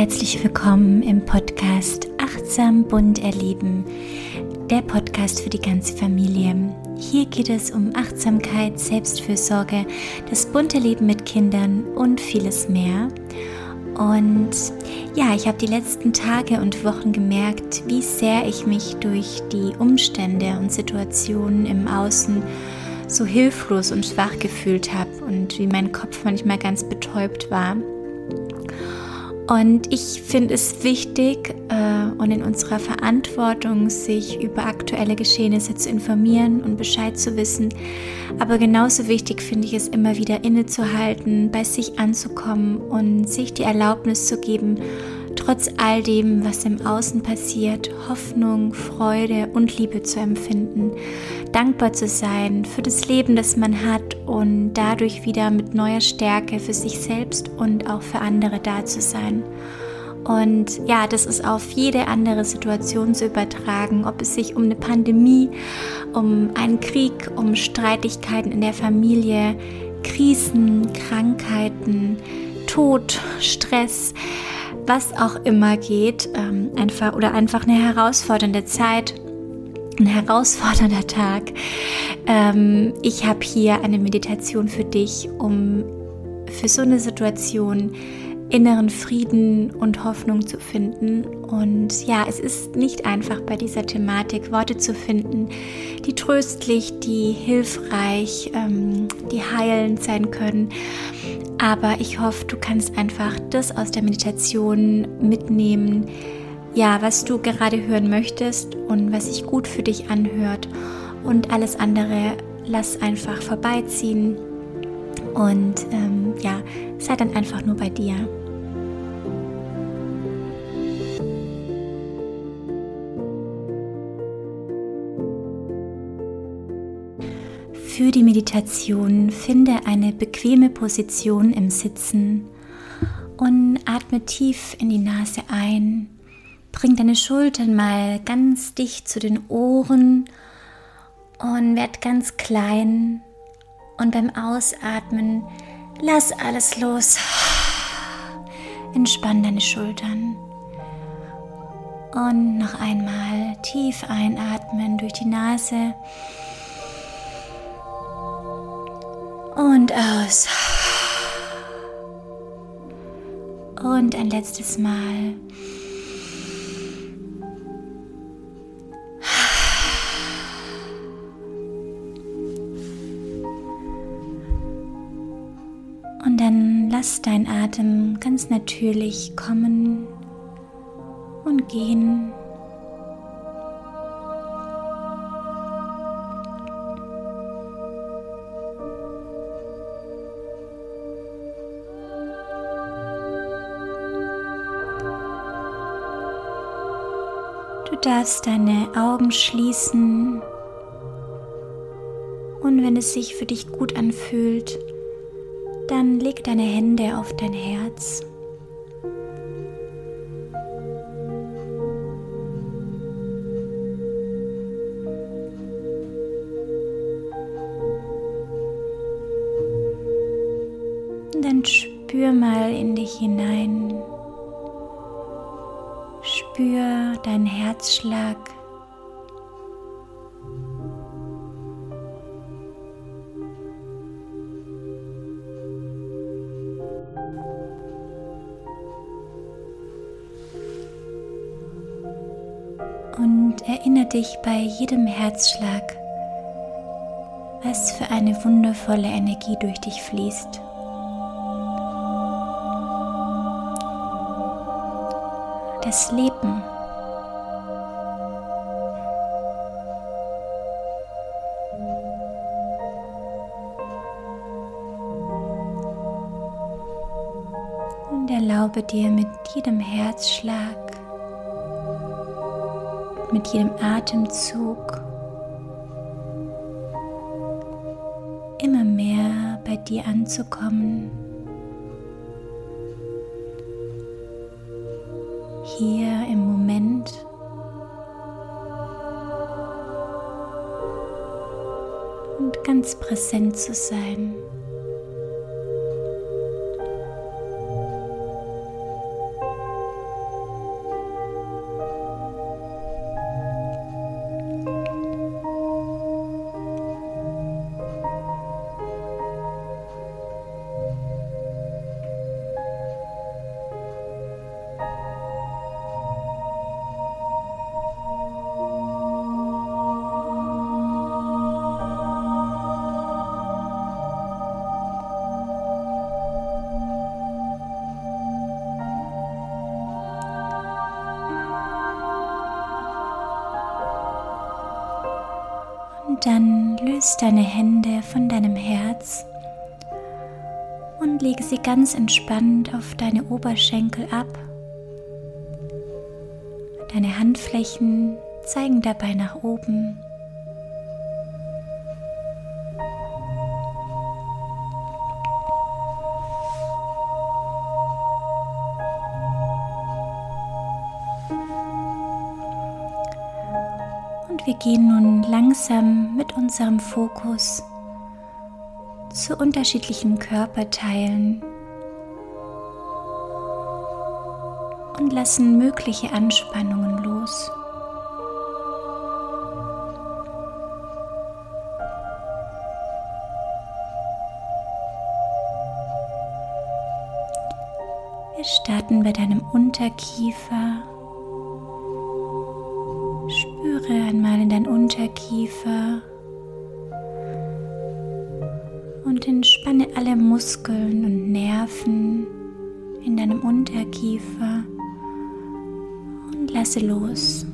herzlich willkommen im Podcast Achtsam bunt erleben, der Podcast für die ganze Familie. Hier geht es um Achtsamkeit, Selbstfürsorge, das bunte Leben mit Kindern und vieles mehr. Und ja, ich habe die letzten Tage und Wochen gemerkt, wie sehr ich mich durch die Umstände und Situationen im Außen so hilflos und schwach gefühlt habe und wie mein Kopf manchmal ganz betäubt war. Und ich finde es wichtig äh, und in unserer Verantwortung, sich über aktuelle Geschehnisse zu informieren und Bescheid zu wissen. Aber genauso wichtig finde ich es immer wieder innezuhalten, bei sich anzukommen und sich die Erlaubnis zu geben, trotz all dem, was im Außen passiert, Hoffnung, Freude und Liebe zu empfinden, dankbar zu sein für das Leben, das man hat und dadurch wieder mit neuer Stärke für sich selbst und auch für andere da zu sein. Und ja, das ist auf jede andere Situation zu übertragen, ob es sich um eine Pandemie, um einen Krieg, um Streitigkeiten in der Familie, Krisen, Krankheiten, Tod, Stress, was auch immer geht, ähm, einfach oder einfach eine herausfordernde Zeit, ein herausfordernder Tag. Ähm, ich habe hier eine Meditation für dich, um für so eine Situation inneren Frieden und Hoffnung zu finden. Und ja, es ist nicht einfach bei dieser Thematik Worte zu finden, die tröstlich, die hilfreich, ähm, die heilend sein können. Aber ich hoffe, du kannst einfach das aus der Meditation mitnehmen, ja, was du gerade hören möchtest und was sich gut für dich anhört. Und alles andere lass einfach vorbeiziehen. Und ähm, ja, sei dann einfach nur bei dir. Für die Meditation finde eine bequeme Position im Sitzen und atme tief in die Nase ein. Bring deine Schultern mal ganz dicht zu den Ohren und werd ganz klein. Und beim Ausatmen lass alles los. Entspann deine Schultern. Und noch einmal tief einatmen durch die Nase. Und aus. Und ein letztes Mal. Und dann lass dein Atem ganz natürlich kommen und gehen. Darfst deine Augen schließen und wenn es sich für dich gut anfühlt, dann leg deine Hände auf dein Herz. Spür deinen Herzschlag. Und erinnere dich bei jedem Herzschlag, was für eine wundervolle Energie durch dich fließt. Das Leben. Und erlaube dir mit jedem Herzschlag, mit jedem Atemzug immer mehr bei dir anzukommen. Hier im Moment. Und ganz präsent zu sein. Ganz entspannt auf deine Oberschenkel ab. Deine Handflächen zeigen dabei nach oben. Und wir gehen nun langsam mit unserem Fokus zu unterschiedlichen Körperteilen und lassen mögliche Anspannungen los. Wir starten bei deinem Unterkiefer. Spüre einmal in dein Unterkiefer und entspanne alle Muskeln und Nerven in deinem Unterkiefer lasse los.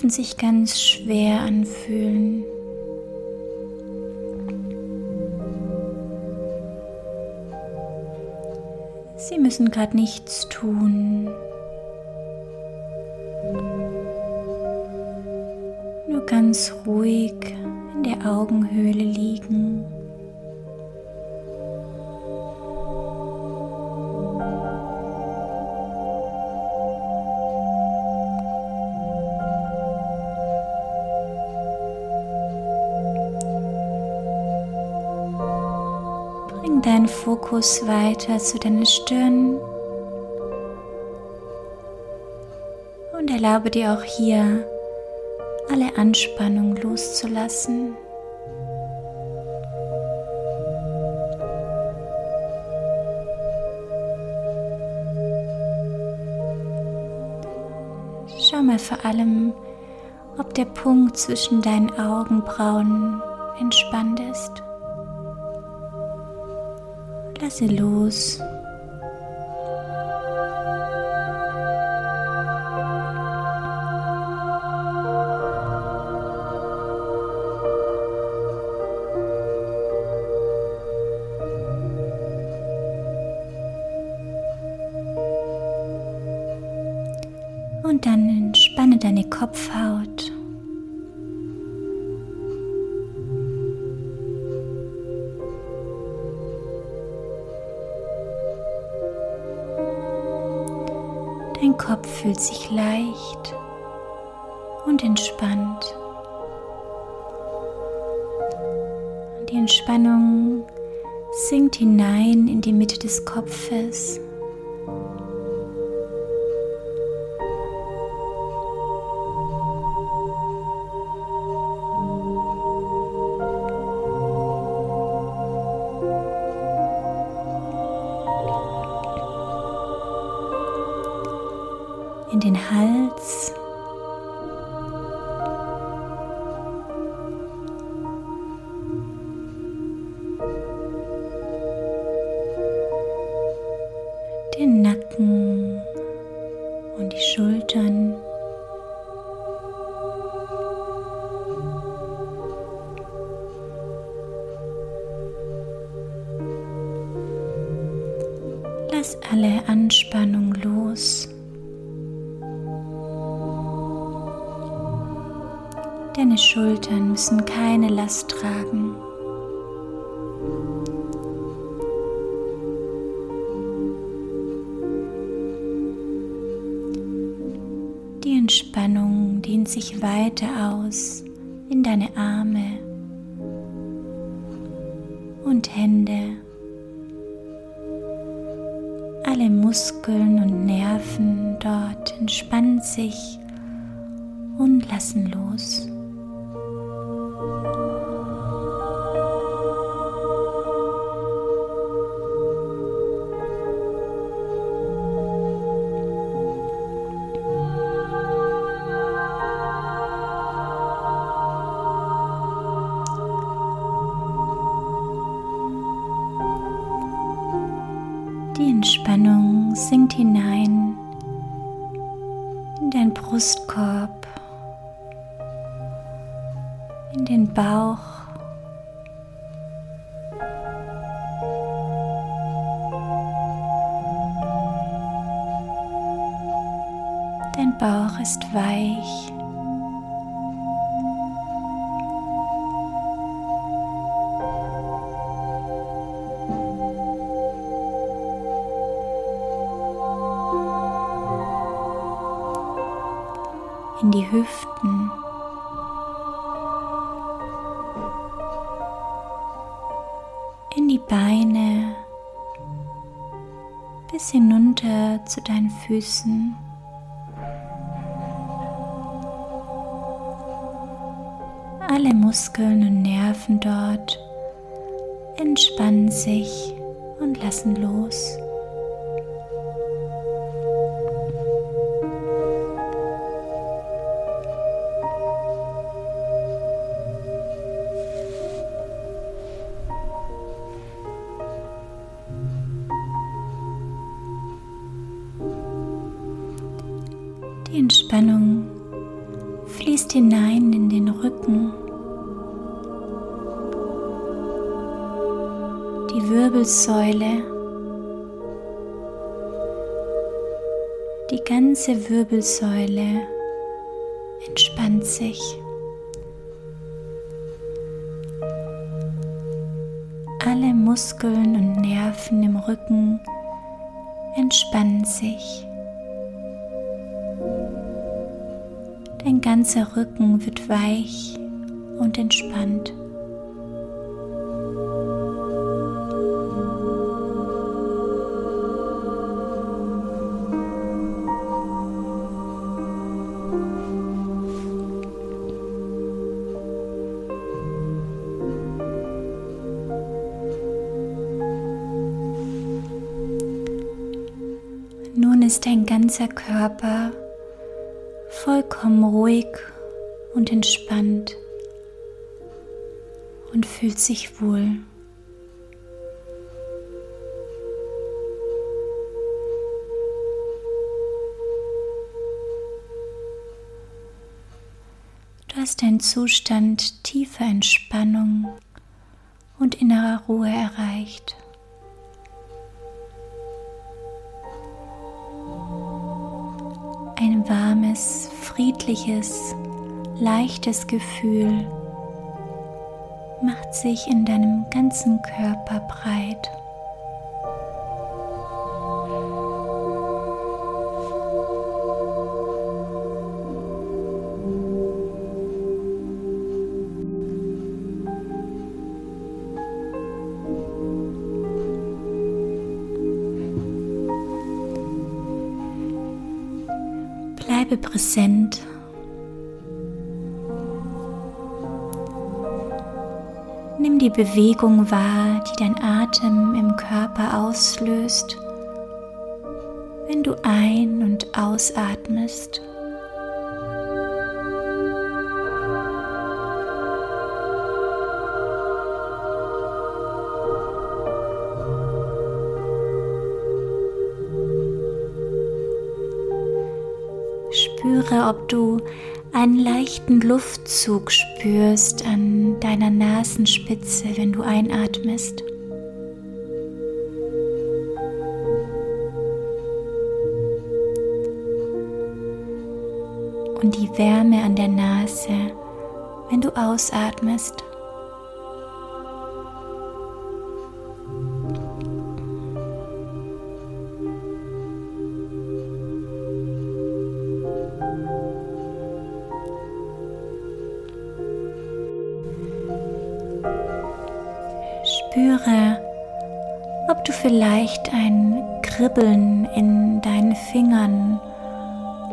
Dürfen sich ganz schwer anfühlen. Sie müssen gerade nichts tun. Nur ganz ruhig in der Augenhöhle liegen. Fokus weiter zu deiner Stirn und erlaube dir auch hier alle Anspannung loszulassen. Schau mal vor allem, ob der Punkt zwischen deinen Augenbrauen entspannt ist. Lasse los. Dein Kopf fühlt sich leicht und entspannt. Die Entspannung sinkt hinein in die Mitte des Kopfes. Lass alle Anspannung los. Deine Schultern müssen keine Last tragen. Die Entspannung sinkt hinein in dein Brustkorb, in den Bauch. Dein Bauch ist weich. Füßen. Alle Muskeln und Nerven dort entspannen sich und lassen los. Wirbelsäule entspannt sich. Alle Muskeln und Nerven im Rücken entspannen sich. Dein ganzer Rücken wird weich und entspannt. Ganzer Körper vollkommen ruhig und entspannt und fühlt sich wohl. Du hast einen Zustand tiefer Entspannung und innerer Ruhe erreicht. Friedliches, leichtes Gefühl macht sich in deinem ganzen Körper breit. Bleibe präsent. Nimm die Bewegung wahr, die dein Atem im Körper auslöst, wenn du ein- und ausatmest. Spüre, ob du einen leichten Luftzug spürst an deiner Nasenspitze, wenn du einatmest. Und die Wärme an der Nase, wenn du ausatmest. Kribbeln in deinen Fingern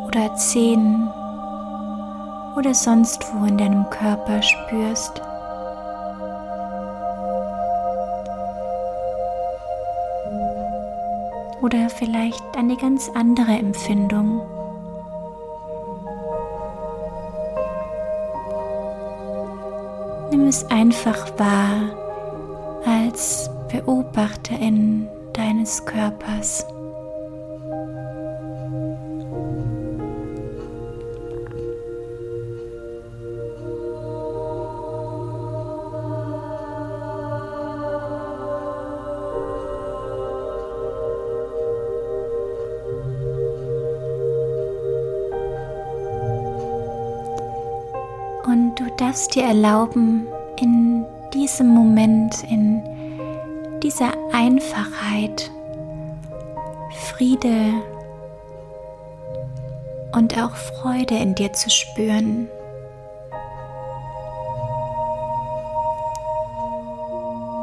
oder Zehen oder sonst wo in deinem Körper spürst. Oder vielleicht eine ganz andere Empfindung. Nimm es einfach wahr als Beobachterin deines Körpers. Und du darfst dir erlauben, in diesem Moment, in dieser Einfachheit, Friede und auch Freude in dir zu spüren.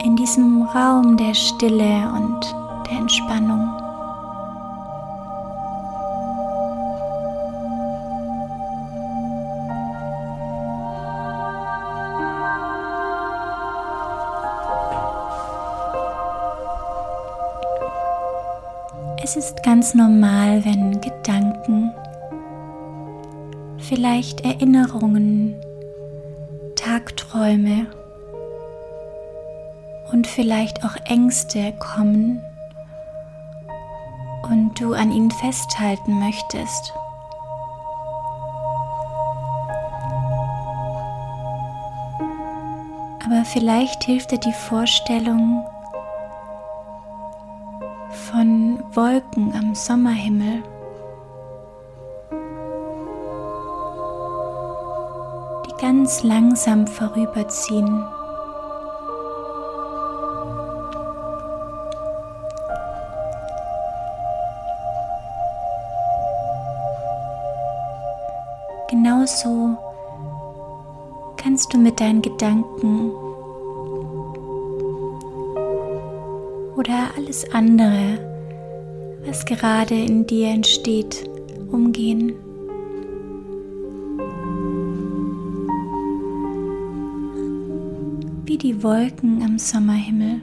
In diesem Raum der Stille und der Entspannung. Es ist ganz normal, wenn Gedanken, vielleicht Erinnerungen, Tagträume und vielleicht auch Ängste kommen und du an ihnen festhalten möchtest. Aber vielleicht hilft dir die Vorstellung, Wolken am Sommerhimmel. die ganz langsam vorüberziehen. Genauso kannst du mit deinen Gedanken oder alles andere, was gerade in dir entsteht, umgehen. Wie die Wolken am Sommerhimmel,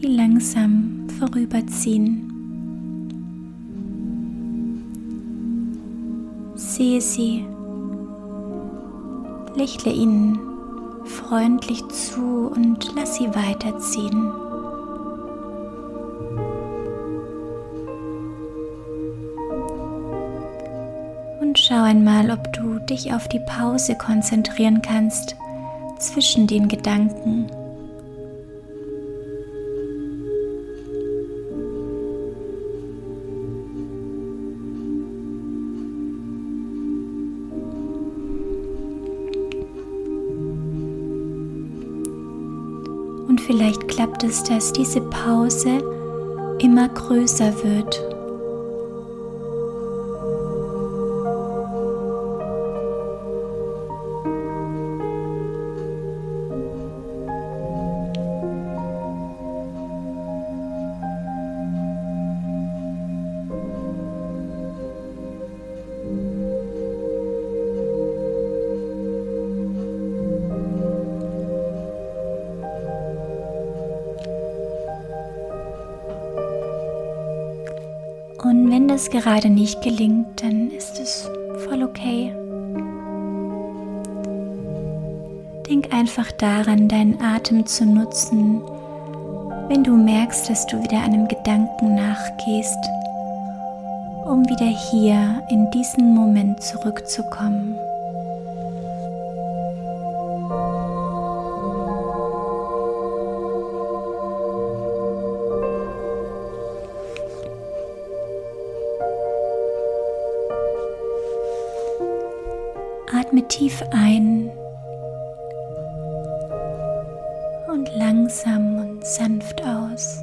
die langsam vorüberziehen. Sehe sie, lächle ihnen freundlich zu und lass sie weiterziehen. Und schau einmal, ob du dich auf die Pause konzentrieren kannst zwischen den Gedanken. Klappt es, dass diese Pause immer größer wird. Gerade nicht gelingt, dann ist es voll okay. Denk einfach daran, deinen Atem zu nutzen, wenn du merkst, dass du wieder einem Gedanken nachgehst, um wieder hier in diesen Moment zurückzukommen. Tief ein und langsam und sanft aus.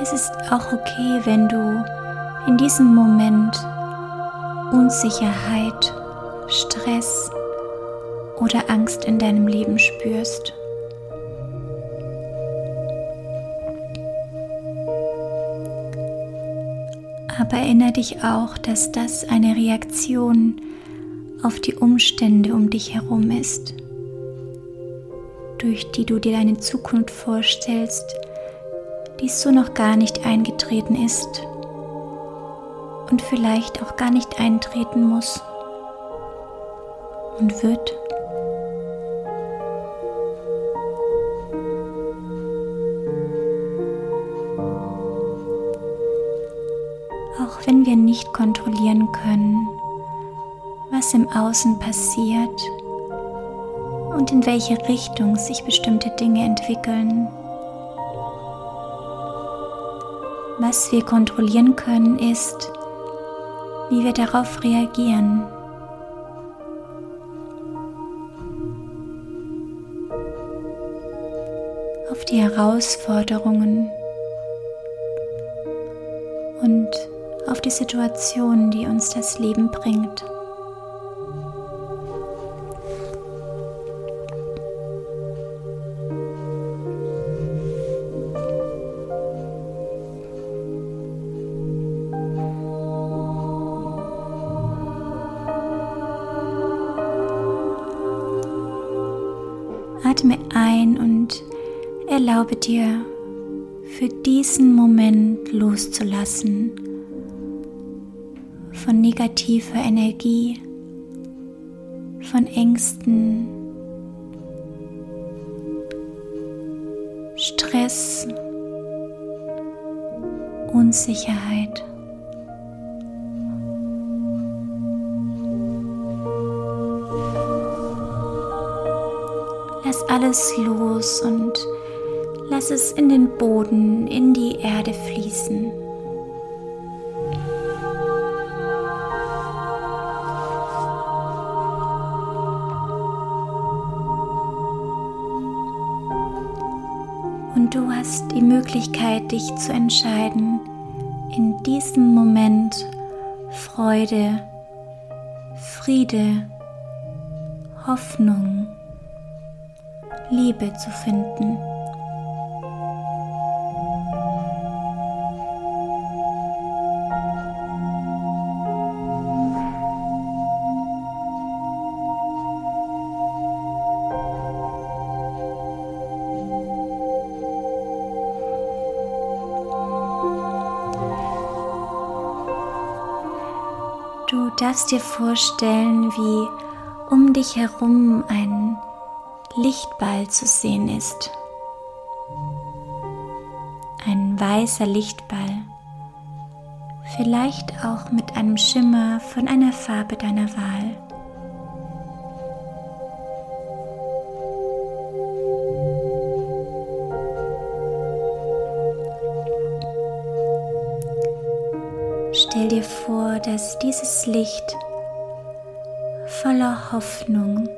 Es ist auch okay, wenn du in diesem Moment Unsicherheit, Stress oder Angst in deinem Leben spürst. Aber erinnere dich auch, dass das eine Reaktion auf die Umstände um dich herum ist, durch die du dir deine Zukunft vorstellst, die so noch gar nicht eingetreten ist und vielleicht auch gar nicht eintreten muss und wird. Nicht kontrollieren können, was im Außen passiert und in welche Richtung sich bestimmte Dinge entwickeln, Was wir kontrollieren können, ist, wie wir darauf reagieren. Auf die Herausforderungen und auf die Situationen, die uns das Leben bringt. Atme ein und erlaube dir für diesen Moment loszulassen negativer Energie, von Ängsten, Stress, Unsicherheit. Lass alles los und lass es in den Boden, in die Erde fließen. Möglichkeit, dich zu entscheiden, in diesem Moment Freude, Friede, Hoffnung, Liebe zu finden. Du darfst dir vorstellen, wie um dich herum ein Lichtball zu sehen ist. Ein weißer Lichtball, vielleicht auch mit einem Schimmer von einer Farbe deiner Wahl. Dass dieses Licht voller Hoffnung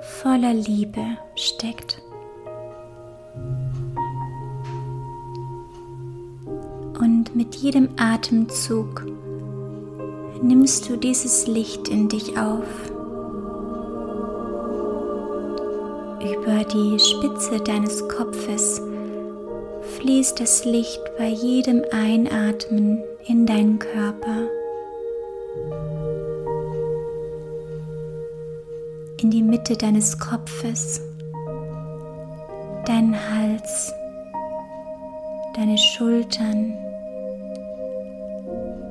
voller Liebe steckt. Und mit jedem Atemzug nimmst du dieses Licht in dich auf. Über die Spitze deines Kopfes fließt das Licht bei jedem Einatmen in deinen Körper. In die Mitte deines Kopfes, deinen Hals, deine Schultern,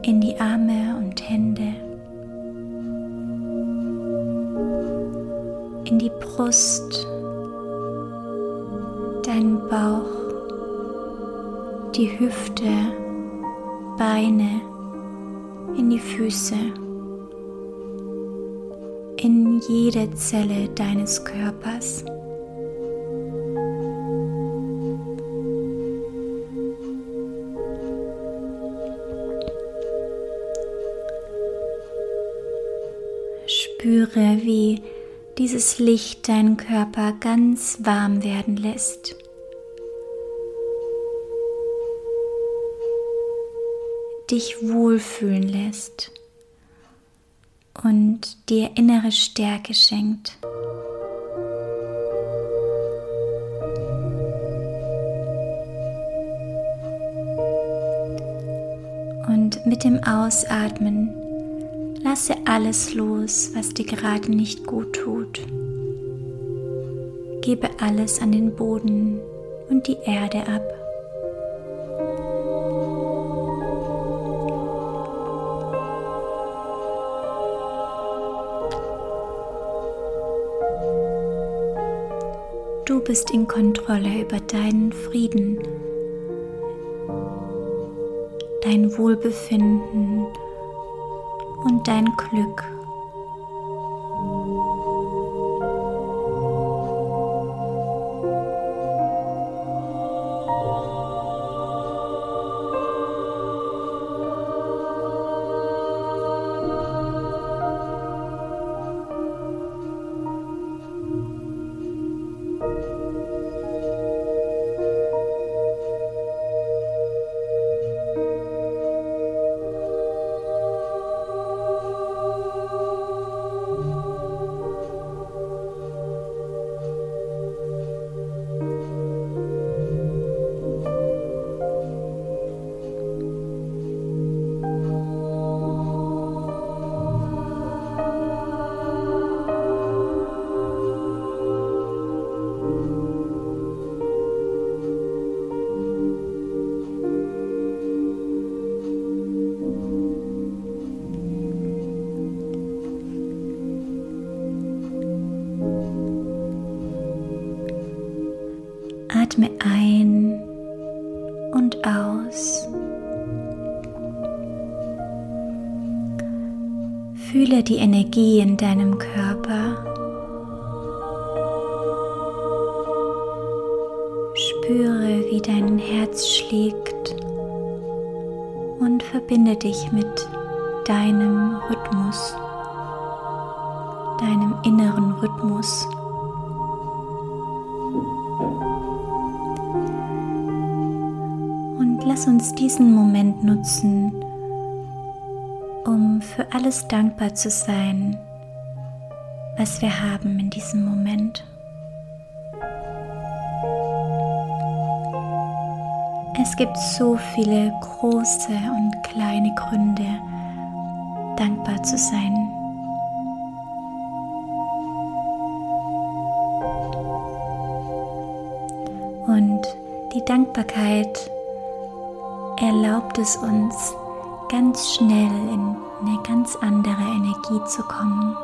in die Arme und Hände, in die Brust, deinen Bauch, die Hüfte, Beine, in die Füße in jede Zelle deines Körpers. Spüre, wie dieses Licht deinen Körper ganz warm werden lässt. Dich wohlfühlen lässt und dir innere Stärke schenkt. Und mit dem Ausatmen Lasse alles los, was dir gerade nicht gut tut. Gebe alles an den Boden und die Erde ab. Bist in Kontrolle über deinen Frieden, dein Wohlbefinden und dein Glück. Atme ein und aus. Fühle die Energie in deinem Körper. Spüre, wie dein Herz schlägt und verbinde dich mit deinem Rhythmus, deinem inneren Rhythmus. Lass uns diesen Moment nutzen, um für alles dankbar zu sein, was wir haben in diesem Moment. Es gibt so viele große und kleine Gründe, dankbar zu sein. Und die Dankbarkeit erlaubt es uns, ganz schnell in eine ganz andere Energie zu kommen.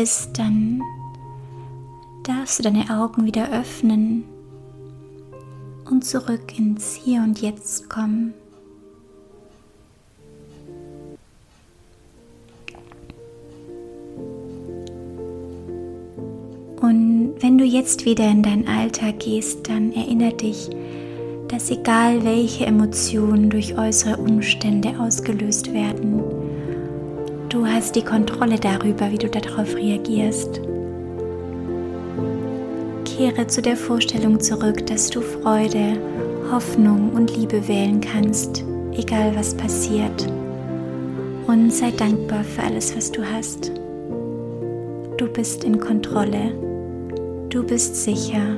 Bist, dann darfst du deine Augen wieder öffnen und zurück ins Hier und Jetzt kommen. Und wenn du jetzt wieder in deinen Alltag gehst, dann erinnere dich, dass egal welche Emotionen durch äußere Umstände ausgelöst werden, du hast die Kontrolle darüber, wie du darauf reagierst. Kehre zu der Vorstellung zurück, dass du Freude, Hoffnung und Liebe wählen kannst, egal was passiert. Und sei dankbar für alles, was du hast. Du bist in Kontrolle. Du bist sicher.